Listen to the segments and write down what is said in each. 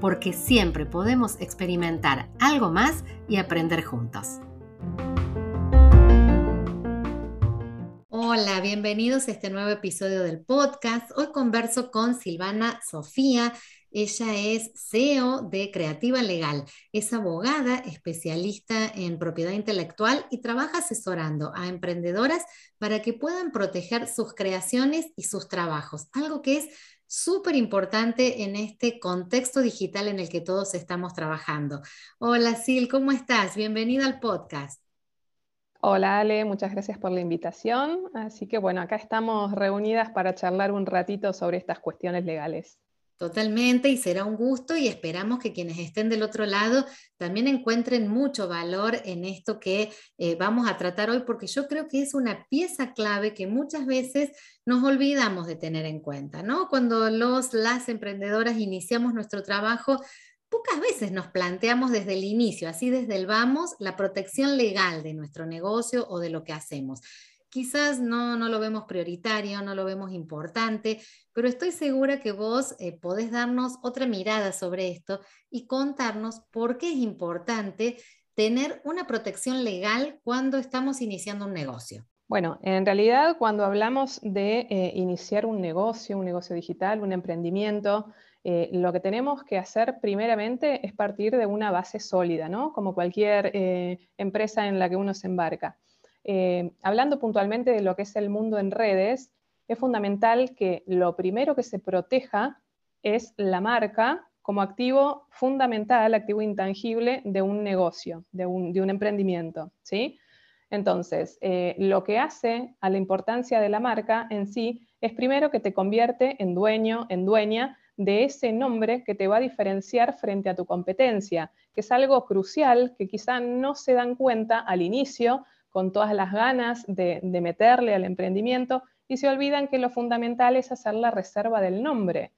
porque siempre podemos experimentar algo más y aprender juntos. Hola, bienvenidos a este nuevo episodio del podcast. Hoy converso con Silvana Sofía. Ella es CEO de Creativa Legal. Es abogada, especialista en propiedad intelectual y trabaja asesorando a emprendedoras para que puedan proteger sus creaciones y sus trabajos, algo que es súper importante en este contexto digital en el que todos estamos trabajando. Hola Sil, ¿cómo estás? Bienvenida al podcast. Hola Ale, muchas gracias por la invitación. Así que bueno, acá estamos reunidas para charlar un ratito sobre estas cuestiones legales. Totalmente, y será un gusto y esperamos que quienes estén del otro lado también encuentren mucho valor en esto que eh, vamos a tratar hoy, porque yo creo que es una pieza clave que muchas veces nos olvidamos de tener en cuenta, ¿no? Cuando los, las emprendedoras iniciamos nuestro trabajo, pocas veces nos planteamos desde el inicio, así desde el vamos, la protección legal de nuestro negocio o de lo que hacemos. Quizás no, no lo vemos prioritario, no lo vemos importante, pero estoy segura que vos eh, podés darnos otra mirada sobre esto y contarnos por qué es importante tener una protección legal cuando estamos iniciando un negocio. Bueno, en realidad cuando hablamos de eh, iniciar un negocio, un negocio digital, un emprendimiento, eh, lo que tenemos que hacer primeramente es partir de una base sólida, ¿no? Como cualquier empresa en la que uno se embarca. Eh, hablando puntualmente de lo que es el mundo en redes, es fundamental que lo primero que se proteja es la marca como activo fundamental, activo intangible de un negocio, de un, emprendimiento, ¿sí? Entonces, lo que hace a la importancia de la marca en sí es primero que te convierte en dueño, en dueña de ese nombre que te va a diferenciar frente a tu competencia, que es algo crucial que quizá no se dan cuenta al inicio con todas las ganas de, meterle al emprendimiento y se olvidan que lo fundamental es hacer la reserva del nombre,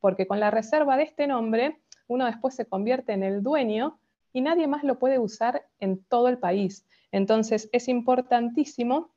porque con la reserva de este nombre uno después se convierte en el dueño y nadie más lo puede usar en todo el país. Entonces es importantísimo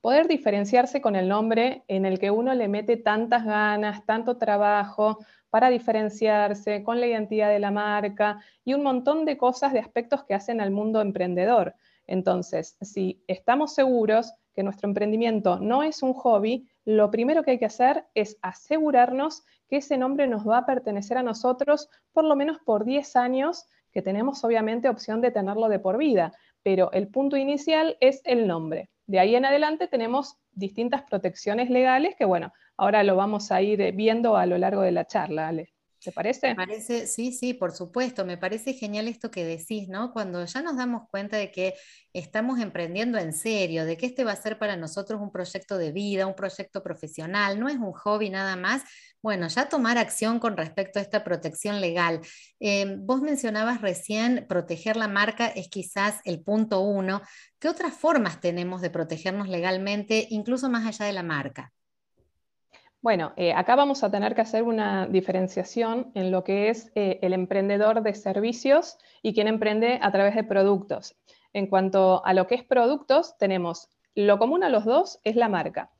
poder diferenciarse con el nombre en el que uno le mete tantas ganas, tanto trabajo para diferenciarse con la identidad de la marca y un montón de cosas, de aspectos que hacen al mundo emprendedor. Entonces, si estamos seguros que nuestro emprendimiento no es un hobby, lo primero que hay que hacer es asegurarnos que ese nombre nos va a pertenecer a nosotros por lo menos por 10 años, que tenemos obviamente opción de tenerlo de por vida, pero el punto inicial es el nombre. De ahí en adelante tenemos distintas protecciones legales que, bueno, ahora lo vamos a ir viendo a lo largo de la charla, Ale. ¿Te parece? Me parece, sí, sí, por supuesto. Me parece genial esto que decís, ¿no? Cuando ya nos damos cuenta de que estamos emprendiendo en serio, de que este va a ser para nosotros un proyecto de vida, un proyecto profesional, no es un hobby nada más. Bueno, ya tomar acción con respecto a esta protección legal. Eh, vos mencionabas recién, proteger la marca es quizás el punto uno. ¿Qué otras formas tenemos de protegernos legalmente, incluso más allá de la marca? Bueno, eh, acá vamos a tener que hacer una diferenciación en lo que es eh, el emprendedor de servicios y quien emprende a través de productos. En cuanto a lo que es productos, tenemos lo común a los dos es la marca.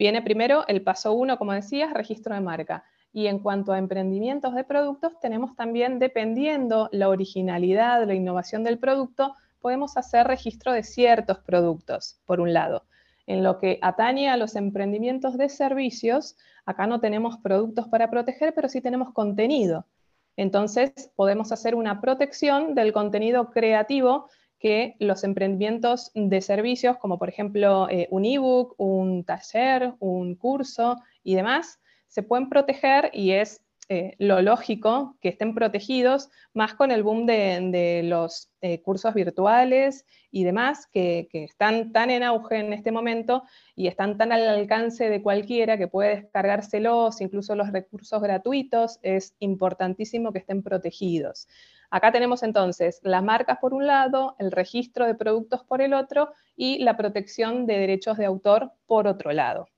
Viene primero el paso uno, como decías, registro de marca. Y en cuanto a emprendimientos de productos, tenemos también, dependiendo la originalidad, la innovación del producto, podemos hacer registro de ciertos productos, por un lado. En lo que atañe a los emprendimientos de servicios, acá no tenemos productos para proteger, pero sí tenemos contenido. Entonces, podemos hacer una protección del contenido creativo que los emprendimientos de servicios, como por ejemplo eh, un ebook, un taller, un curso y demás, se pueden proteger y es eh, lo lógico que estén protegidos, más con el boom de, los eh, cursos virtuales y demás, que, están tan en auge en este momento y están tan al alcance de cualquiera que puede descargárselos, incluso los recursos gratuitos, es importantísimo que estén protegidos. Acá tenemos entonces las marcas por un lado, el registro de productos por el otro y la protección de derechos de autor por otro lado.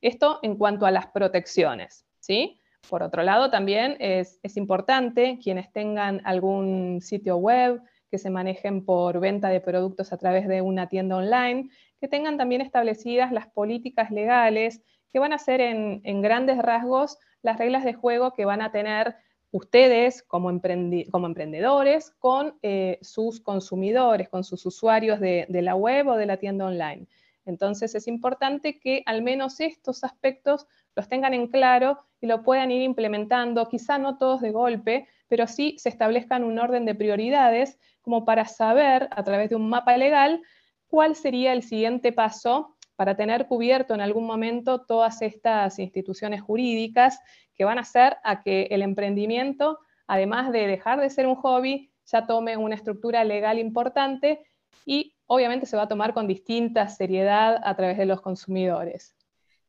Esto en cuanto a las protecciones, ¿sí? Por otro lado, también es, importante quienes tengan algún sitio web, que se manejen por venta de productos a través de una tienda online, que tengan también establecidas las políticas legales que van a ser en, grandes rasgos las reglas de juego que van a tener ustedes como, emprendedores con eh, sus consumidores, con sus usuarios de, la web o de la tienda online. Entonces es importante que al menos estos aspectos los tengan en claro lo puedan ir implementando, quizá no todos de golpe, pero sí se establezcan un orden de prioridades como para saber a través de un mapa legal cuál sería el siguiente paso para tener cubierto en algún momento todas estas instituciones jurídicas que van a hacer a que el emprendimiento, además de dejar de ser un hobby, ya tome una estructura legal importante y obviamente se va a tomar con distinta seriedad a través de los consumidores.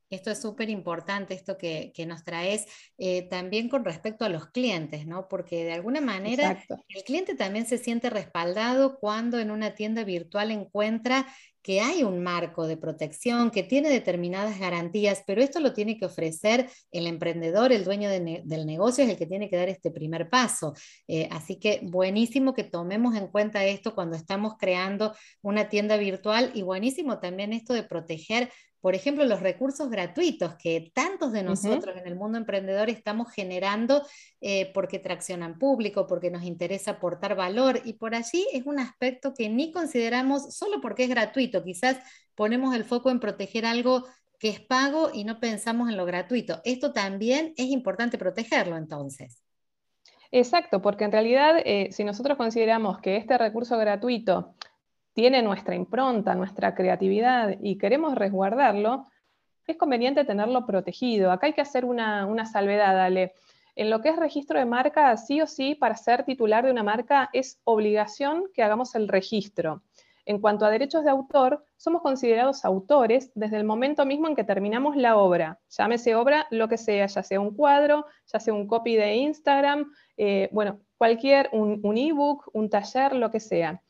Esto es súper importante, esto que, nos traes eh, también con respecto a los clientes, ¿no? Porque de alguna manera el cliente también se siente respaldado cuando en una tienda virtual encuentra que hay un marco de protección, que tiene determinadas garantías, pero esto lo tiene que ofrecer el emprendedor, el dueño del negocio, es el que tiene que dar este primer paso. Eh, así que buenísimo que tomemos en cuenta esto cuando estamos creando una tienda virtual y buenísimo también esto de proteger por ejemplo, los recursos gratuitos que tantos de nosotros en el mundo emprendedor estamos generando eh, porque traccionan público, porque nos interesa aportar valor y por allí es un aspecto que ni consideramos solo porque es gratuito. Quizás ponemos el foco en proteger algo que es pago y no pensamos en lo gratuito. Esto también es importante protegerlo entonces. Exacto, porque en realidad eh, si nosotros consideramos que este recurso gratuito tiene nuestra impronta, nuestra creatividad y queremos resguardarlo, es conveniente tenerlo protegido. Acá hay que hacer una, salvedad, Ale. En lo que es registro de marca, sí o sí, para ser titular de una marca es obligación que hagamos el registro. En cuanto a derechos de autor, somos considerados autores desde el momento mismo en que terminamos la obra. Llámese obra lo que sea, ya sea un cuadro, ya sea un copy de Instagram, eh, bueno, cualquier, un ebook, un taller, lo que sea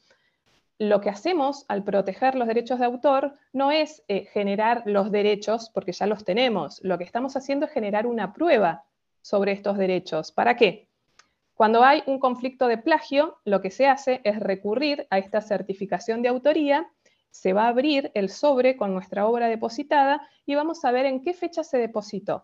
lo que hacemos al proteger los derechos de autor no es eh, generar los derechos, porque ya los tenemos. Lo que estamos haciendo es generar una prueba sobre estos derechos. ¿Para qué? Cuando hay un conflicto de plagio, lo que se hace es recurrir a esta certificación de autoría, se va a abrir el sobre con nuestra obra depositada y vamos a ver en qué fecha se depositó.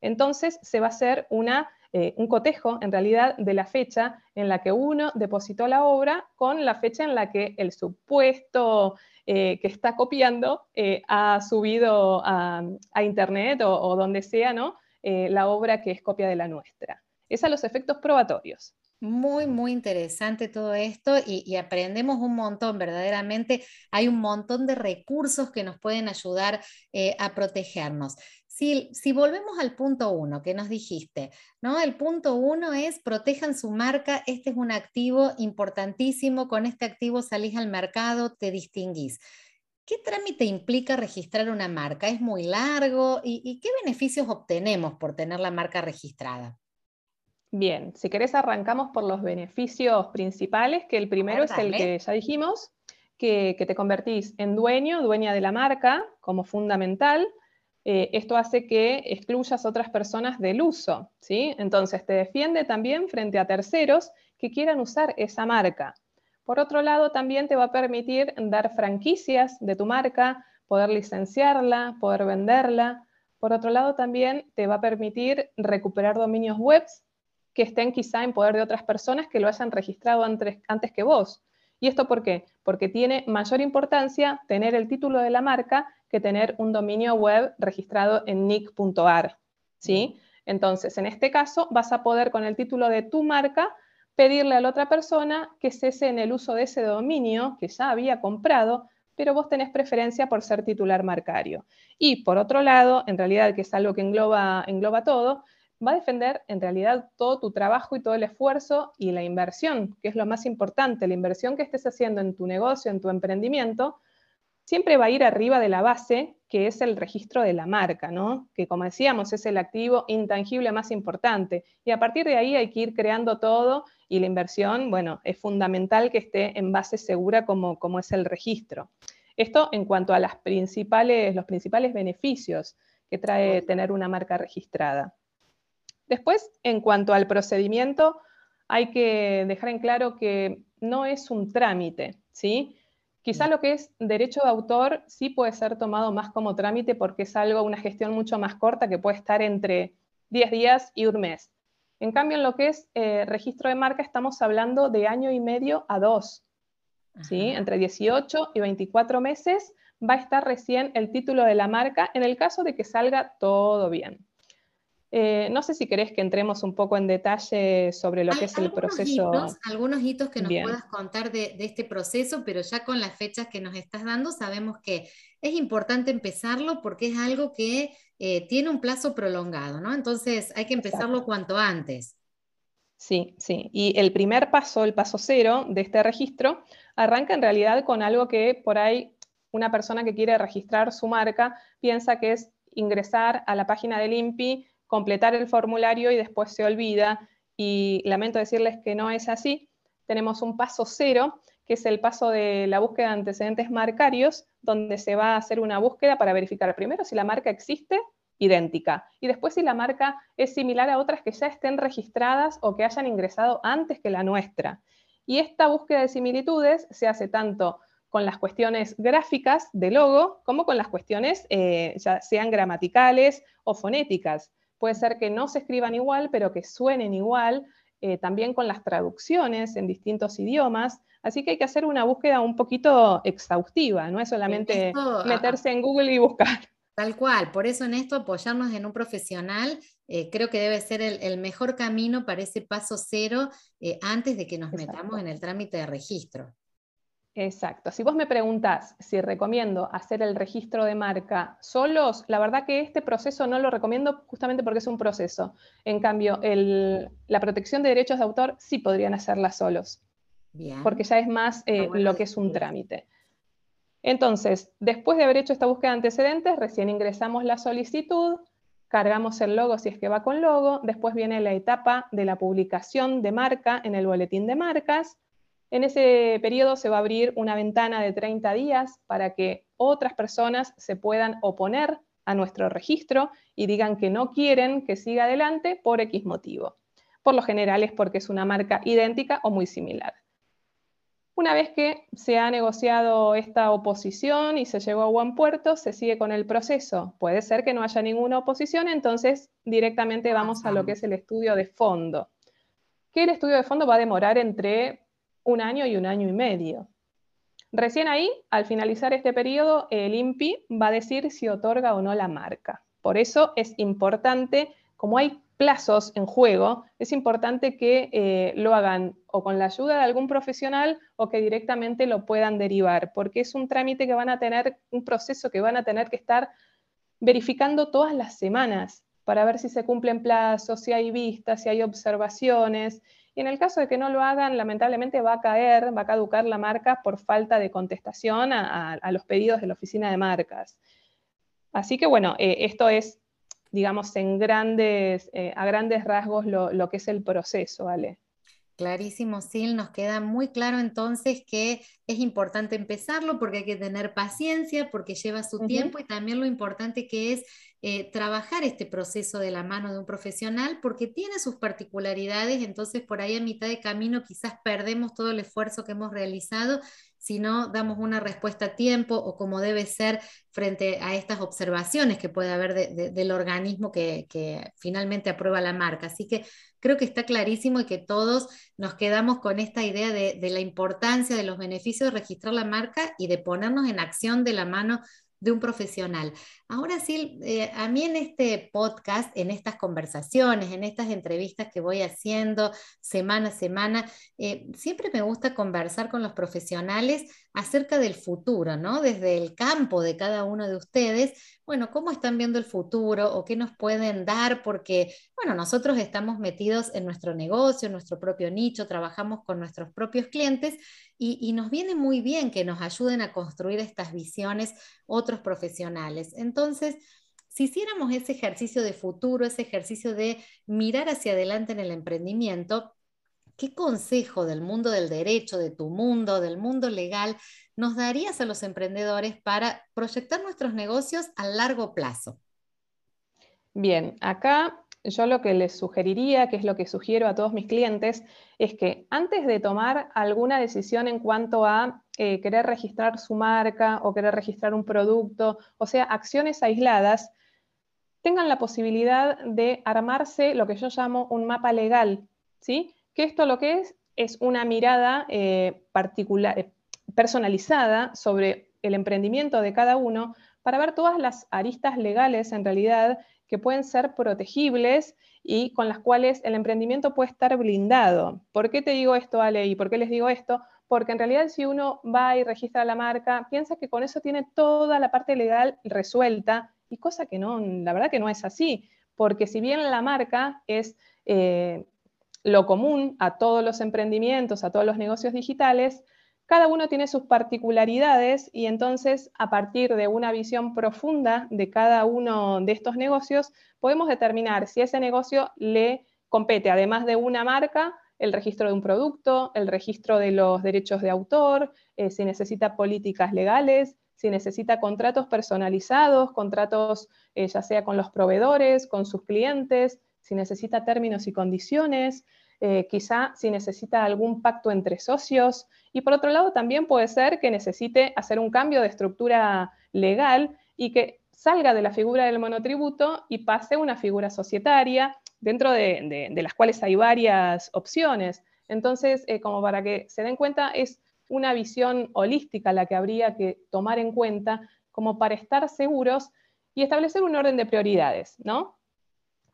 Entonces se va a hacer una eh, un cotejo, en realidad, de la fecha en la que uno depositó la obra con la fecha en la que el supuesto eh, que está copiando eh, ha subido a, Internet o, donde sea ¿no? la obra que es copia de la nuestra. Es a los efectos probatorios. Muy, muy interesante todo esto y, aprendemos un montón, verdaderamente hay un montón de recursos que nos pueden ayudar a protegernos. Si, volvemos al punto uno que nos dijiste, ¿no? El punto uno es protejan su marca, este es un activo importantísimo, con este activo salís al mercado, te distinguís. ¿Qué trámite implica registrar una marca? ¿Es muy largo? ¿Y, qué beneficios obtenemos por tener la marca registrada? Bien, si querés arrancamos por los beneficios principales, que el primero es el que ya dijimos, que, que te convertís en dueño, dueña de la marca como fundamental. Eh, esto hace que excluyas otras personas del uso, ¿sí? Entonces te defiende también frente a terceros que quieran usar esa marca. Por otro lado, también te va a permitir dar franquicias de tu marca, poder licenciarla, poder venderla. Por otro lado, también te va a permitir recuperar dominios web que estén quizá en poder de otras personas que lo hayan registrado antes, antes que vos. ¿Y esto por qué? Porque tiene mayor importancia tener el título de la marca que tener un dominio web registrado en nick.ar. ¿sí? Entonces, en este caso, vas a poder con el título de tu marca pedirle a la otra persona que cese en el uso de ese dominio que ya había comprado, pero vos tenés preferencia por ser titular marcario. Y por otro lado, en realidad, que es algo que engloba, engloba todo, va a defender en realidad todo tu trabajo y todo el esfuerzo y la inversión, que es lo más importante, la inversión que estés haciendo en tu negocio, en tu emprendimiento, siempre va a ir arriba de la base, que es el registro de la marca, ¿no? Que como decíamos, es el activo intangible más importante. Y a partir de ahí hay que ir creando todo y la inversión, bueno, es fundamental que esté en base segura como, como es el registro. Esto en cuanto a las principales, los principales beneficios que trae tener una marca registrada. Después, en cuanto al procedimiento, hay que dejar en claro que no es un trámite, ¿sí? Quizá lo que es derecho de autor sí puede ser tomado más como trámite porque es algo, una gestión mucho más corta que puede estar entre 10 días y un mes. En cambio, en lo que es eh, registro de marca estamos hablando de año y medio a dos. ¿sí? Entre 18 y 24 meses va a estar recién el título de la marca en el caso de que salga todo bien. Eh, no sé si querés que entremos un poco en detalle sobre lo que es el proceso. algunos hitos que nos puedas contar de, este proceso, pero ya con las fechas que nos estás dando, sabemos que es importante empezarlo porque es algo que eh, tiene un plazo prolongado, ¿no? Entonces hay que empezarlo cuanto antes. Sí, sí. Y el primer paso, el paso cero de este registro, arranca en realidad con algo que por ahí una persona que quiere registrar su marca piensa que es ingresar a la página del INPI completar el formulario y después se olvida. Y lamento decirles que no es así. Tenemos un paso cero, que es el paso de la búsqueda de antecedentes marcarios, donde se va a hacer una búsqueda para verificar primero si la marca existe, idéntica, y después si la marca es similar a otras que ya estén registradas o que hayan ingresado antes que la nuestra. Y esta búsqueda de similitudes se hace tanto con las cuestiones gráficas de logo como con las cuestiones eh, ya sean gramaticales o fonéticas puede ser que no se escriban igual, pero que suenen igual, eh, también con las traducciones en distintos idiomas. Así que hay que hacer una búsqueda un poquito exhaustiva, no es solamente meterse en Google y buscar. Tal cual, por eso en esto apoyarnos en un profesional eh, creo que debe ser el, mejor camino para ese paso cero eh, antes de que nos metamos en el trámite de registro. Exacto. Si vos me preguntás si recomiendo hacer el registro de marca solos, la verdad que este proceso no lo recomiendo justamente porque es un proceso. En cambio, la protección de derechos de autor sí podrían hacerla solos, porque ya es más eh, lo que es un trámite. Entonces, después de haber hecho esta búsqueda de antecedentes, recién ingresamos la solicitud, cargamos el logo si es que va con logo, después viene la etapa de la publicación de marca en el boletín de marcas, en ese periodo se va a abrir una ventana de 30 días para que otras personas se puedan oponer a nuestro registro y digan que no quieren que siga adelante por X motivo. Por lo general es porque es una marca idéntica o muy similar. Una vez que se ha negociado esta oposición y se llegó a buen puerto, se sigue con el proceso. Puede ser que no haya ninguna oposición, entonces directamente vamos a lo que es el estudio de fondo. Que el estudio de fondo va a demorar entre un año y un año y medio. Recién ahí, al finalizar este periodo, el INPI va a decir si otorga o no la marca. Por eso es importante, como hay plazos en juego, es importante que eh, lo hagan o con la ayuda de algún profesional o que directamente lo puedan derivar, porque es un trámite que van a tener, un proceso que van a tener que estar verificando todas las semanas para ver si se cumplen plazos, si hay vistas, si hay observaciones. Y en el caso de que no lo hagan, lamentablemente va a caer, va a caducar la marca por falta de contestación a, los pedidos de la oficina de marcas. Así que bueno, eh, esto es, digamos, en grandes, eh, a grandes rasgos lo, lo, que es el proceso, ¿vale? Clarísimo, Sil, nos queda muy claro entonces que es importante empezarlo porque hay que tener paciencia, porque lleva su tiempo y también lo importante que es eh, trabajar este proceso de la mano de un profesional porque tiene sus particularidades, entonces por ahí a mitad de camino quizás perdemos todo el esfuerzo que hemos realizado si no damos una respuesta a tiempo o como debe ser frente a estas observaciones que puede haber del organismo que, finalmente aprueba la marca. Así que creo que está clarísimo y que todos nos quedamos con esta idea de, de la importancia de los beneficios de registrar la marca y de ponernos en acción de la mano de un profesional. Ahora sí, eh, a mí en este podcast, en estas conversaciones, en estas entrevistas que voy haciendo semana a semana, eh, siempre me gusta conversar con los profesionales acerca del futuro, ¿no? Desde el campo de cada uno de ustedes, bueno, cómo están viendo el futuro o qué nos pueden dar, porque, bueno, nosotros estamos metidos en nuestro negocio, en nuestro propio nicho, trabajamos con nuestros propios clientes y, nos viene muy bien que nos ayuden a construir estas visiones otros profesionales. Entonces, si hiciéramos ese ejercicio de futuro, ese ejercicio de mirar hacia adelante en el emprendimiento, ¿qué consejo del mundo del derecho, de tu mundo, del mundo legal, nos darías a los emprendedores para proyectar nuestros negocios a largo plazo? Bien, acá yo lo que les sugeriría, que es lo que sugiero a todos mis clientes, es que antes de tomar alguna decisión en cuanto a eh, querer registrar su marca o querer registrar un producto, o sea, acciones aisladas, tengan la posibilidad de armarse lo que yo llamo un mapa legal, ¿sí? Que esto lo que es es una mirada eh, particular, eh, personalizada sobre el emprendimiento de cada uno para ver todas las aristas legales en realidad que pueden ser protegibles y con las cuales el emprendimiento puede estar blindado. ¿Por qué te digo esto, Ale? ¿Y por qué les digo esto? Porque en realidad si uno va y registra la marca, piensa que con eso tiene toda la parte legal resuelta y cosa que no, la verdad que no es así, porque si bien la marca es eh, lo común a todos los emprendimientos, a todos los negocios digitales, cada uno tiene sus particularidades y entonces a partir de una visión profunda de cada uno de estos negocios podemos determinar si ese negocio le compete, además de una marca, el registro de un producto, el registro de los derechos de autor, eh, si necesita políticas legales, si necesita contratos personalizados, contratos eh, ya sea con los proveedores, con sus clientes, si necesita términos y condiciones, eh, quizá si necesita algún pacto entre socios y por otro lado también puede ser que necesite hacer un cambio de estructura legal y que salga de la figura del monotributo y pase a una figura societaria dentro de, las cuales hay varias opciones. Entonces, eh, como para que se den cuenta, es una visión holística la que habría que tomar en cuenta como para estar seguros y establecer un orden de prioridades, ¿no?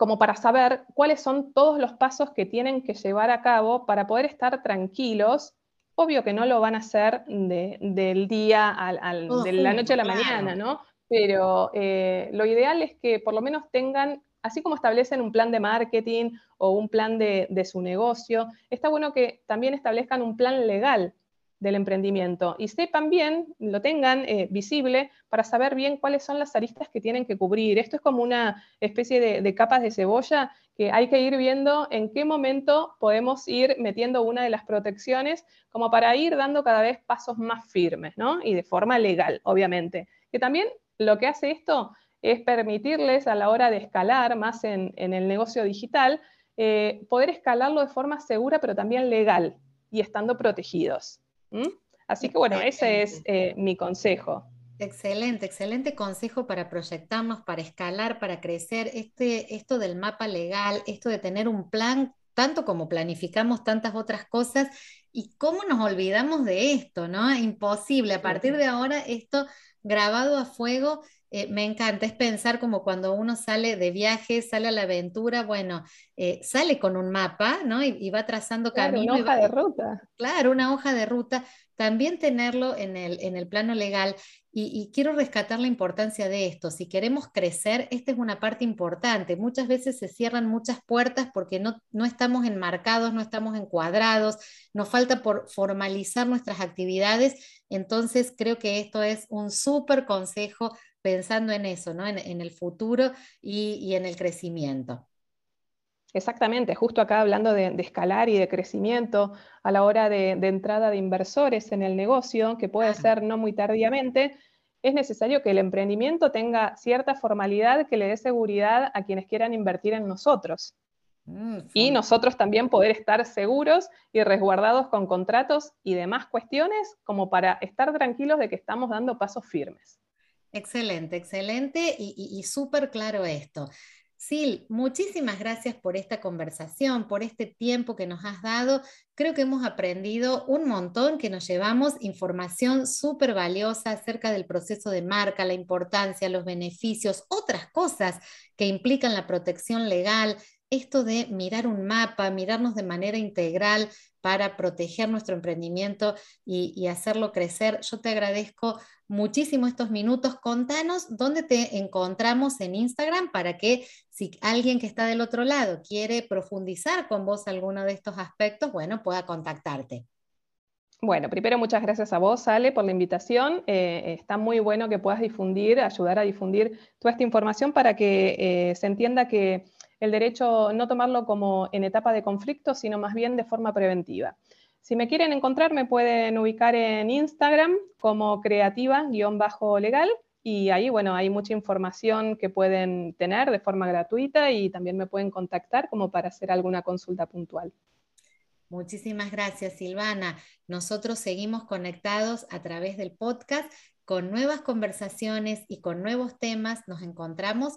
Como para saber cuáles son todos los pasos que tienen que llevar a cabo para poder estar tranquilos. Obvio que no lo van a hacer del día al, de la noche a la mañana, ¿no? Pero eh, lo ideal es que por lo menos tengan, así como establecen un plan de marketing o un plan de, de su negocio, está bueno que también establezcan un plan legal del emprendimiento y sepan bien, lo tengan eh, visible para saber bien cuáles son las aristas que tienen que cubrir. Esto es como una especie de, capas de cebolla que hay que ir viendo en qué momento podemos ir metiendo una de las protecciones como para ir dando cada vez pasos más firmes, ¿no? Y de forma legal, obviamente. Que también lo que hace esto es permitirles a la hora de escalar más en, el negocio digital, eh, poder escalarlo de forma segura, pero también legal y estando protegidos. ¿Mm? Así que bueno, ese es eh, mi consejo. Excelente, excelente consejo para proyectarnos, para escalar, para crecer. Este, esto del mapa legal, esto de tener un plan, tanto como planificamos tantas otras cosas, y cómo nos olvidamos de esto, ¿no? Imposible. A partir de ahora, esto grabado a fuego eh, me encanta, es pensar como cuando uno sale de viaje, sale a la aventura, bueno, eh, sale con un mapa, ¿no? Y, va trazando camino. Una hoja de ruta. Claro, una hoja de ruta. También tenerlo en el, en el plano legal. Y, quiero rescatar la importancia de esto. Si queremos crecer, esta es una parte importante. Muchas veces se cierran muchas puertas porque no, no estamos enmarcados, no estamos encuadrados, nos falta por formalizar nuestras actividades. Entonces, creo que esto es un súper consejo pensando en eso, ¿no? en, el futuro y, en el crecimiento. Exactamente, justo acá hablando de, escalar y de crecimiento a la hora de, entrada de inversores en el negocio, que puede ser no muy tardíamente, es necesario que el emprendimiento tenga cierta formalidad que le dé seguridad a quienes quieran invertir en nosotros. Mm, y nosotros también poder estar seguros y resguardados con contratos y demás cuestiones como para estar tranquilos de que estamos dando pasos firmes. Excelente, excelente y, súper claro esto. Sil, muchísimas gracias por esta conversación, por este tiempo que nos has dado. Creo que hemos aprendido un montón, que nos llevamos información súper valiosa acerca del proceso de marca, la importancia, los beneficios, otras cosas que implican la protección legal, esto de mirar un mapa, mirarnos de manera integral para proteger nuestro emprendimiento y, hacerlo crecer. Yo te agradezco muchísimo estos minutos. Contanos dónde te encontramos en Instagram para que si alguien que está del otro lado quiere profundizar con vos alguno de estos aspectos, bueno, pueda contactarte. Bueno, primero muchas gracias a vos, Ale, por la invitación. Eh, está muy bueno que puedas difundir, ayudar a difundir toda esta información para que eh, se entienda que el derecho no tomarlo como en etapa de conflicto, sino más bien de forma preventiva. Si me quieren encontrar, me pueden ubicar en Instagram como creativa-legal y ahí, bueno, hay mucha información que pueden tener de forma gratuita y también me pueden contactar como para hacer alguna consulta puntual. Muchísimas gracias, Silvana. Nosotros seguimos conectados a través del podcast con nuevas conversaciones y con nuevos temas. Nos encontramos